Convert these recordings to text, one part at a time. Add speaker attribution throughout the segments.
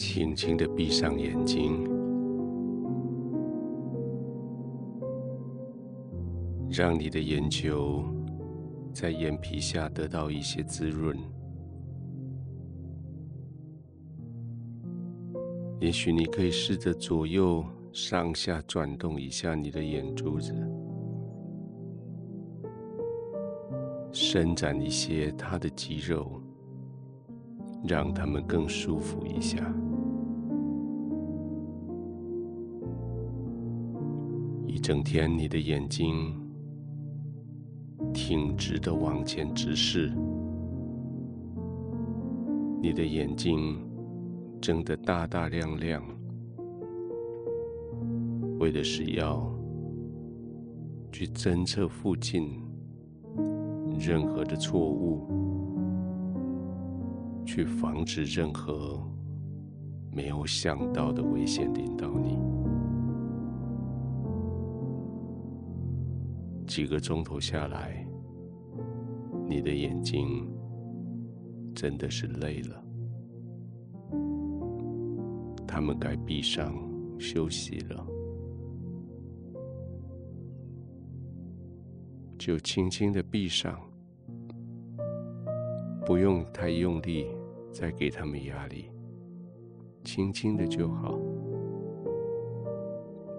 Speaker 1: 轻轻的闭上眼睛，让你的眼球在眼皮下得到一些滋润。也许你可以试着左右上下转动一下你的眼珠子，伸展一些它的肌肉，让它们更舒服一下。一整天，你的眼睛挺直的往前直视，你的眼睛。睁得大大亮亮，为的是要去侦测附近任何的错误，去防止任何没有想到的危险临到你。几个钟头下来，你的眼睛真的是累了。他们该闭上休息了，就轻轻的闭上，不用太用力，再给他们压力，轻轻的就好，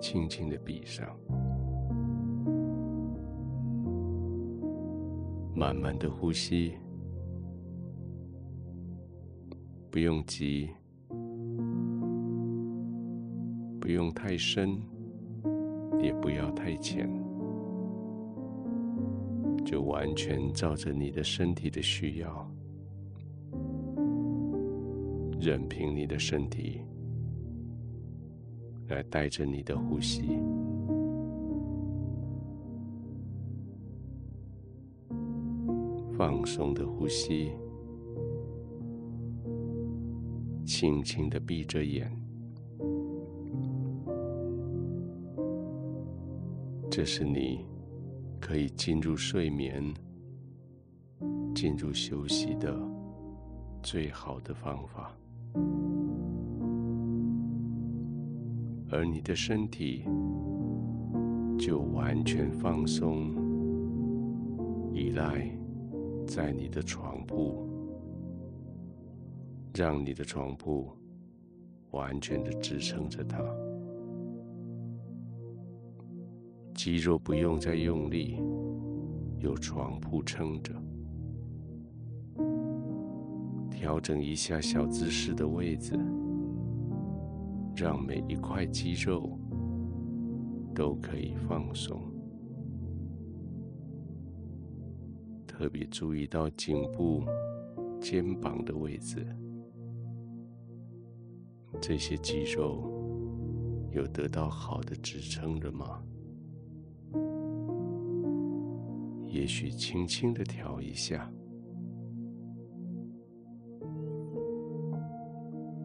Speaker 1: 轻轻的闭上，慢慢的呼吸，不用急。不用太深，也不要太浅，就完全照着你的身体的需要，任凭你的身体来带着你的呼吸，放松的呼吸，轻轻的闭着眼。这是你可以进入睡眠、进入休息的最好的方法，而你的身体就完全放松，依赖在你的床铺，让你的床铺完全的支撑着它。肌肉不用再用力，有床铺撑着。调整一下小姿势的位置，让每一块肌肉都可以放松。特别注意到颈部、肩膀的位置，这些肌肉有得到好的支撑了吗？也许轻轻的调一下，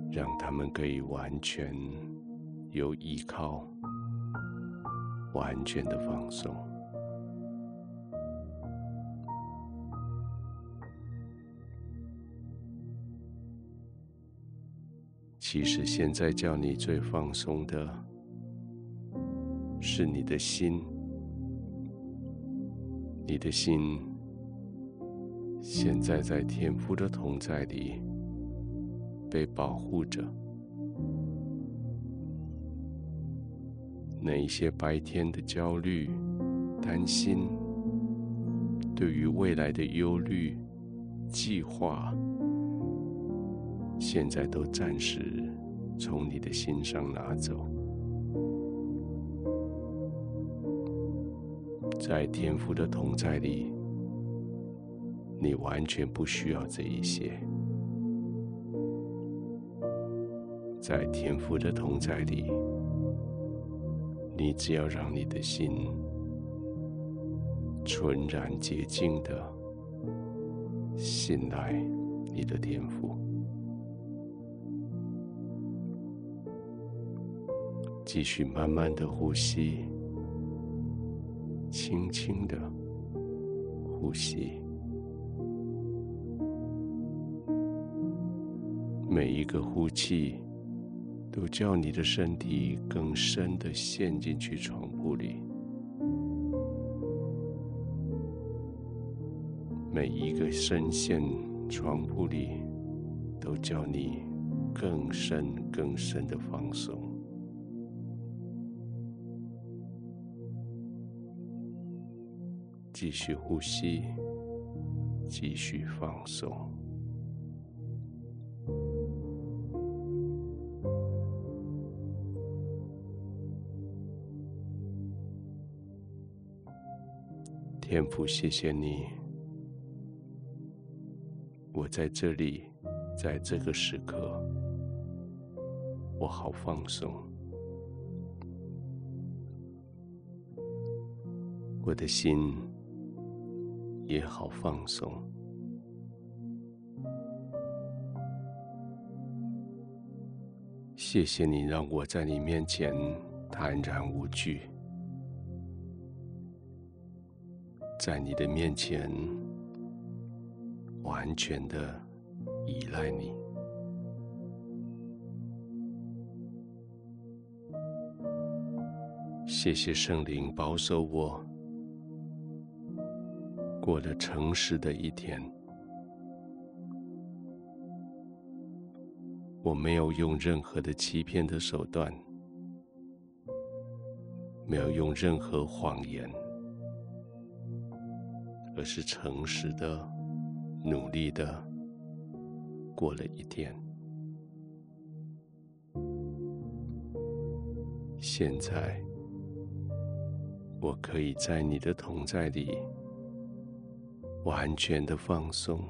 Speaker 1: 让他们可以完全有依靠，完全的放松。其实现在叫你最放松的，是你的心。你的心现在在天父的同在里被保护着，那一些白天的焦虑、担心，对于未来的忧虑、计划，现在都暂时从你的心上拿走。在天父的同在里，你完全不需要这一些。在天父的同在里，你只要让你的心纯然洁净的信赖你的天赋，继续慢慢的呼吸。轻轻的呼吸，每一个呼气都叫你的身体更深的陷进去床铺里。每一个深陷床铺里，都叫你更深更深的放松。继续呼吸，继续放松。天父，谢谢你。我在这里，在这个时刻，我好放松，我的心也好放松。谢谢你让我在你面前坦然无惧，在你的面前。完全的依赖你，谢谢圣灵保守我，过了诚实的一天。我没有用任何的欺骗的手段，没有用任何谎言，而是诚实的。努力的过了一天，现在我可以在你的同在里完全的放松，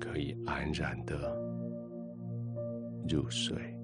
Speaker 1: 可以安然的入睡。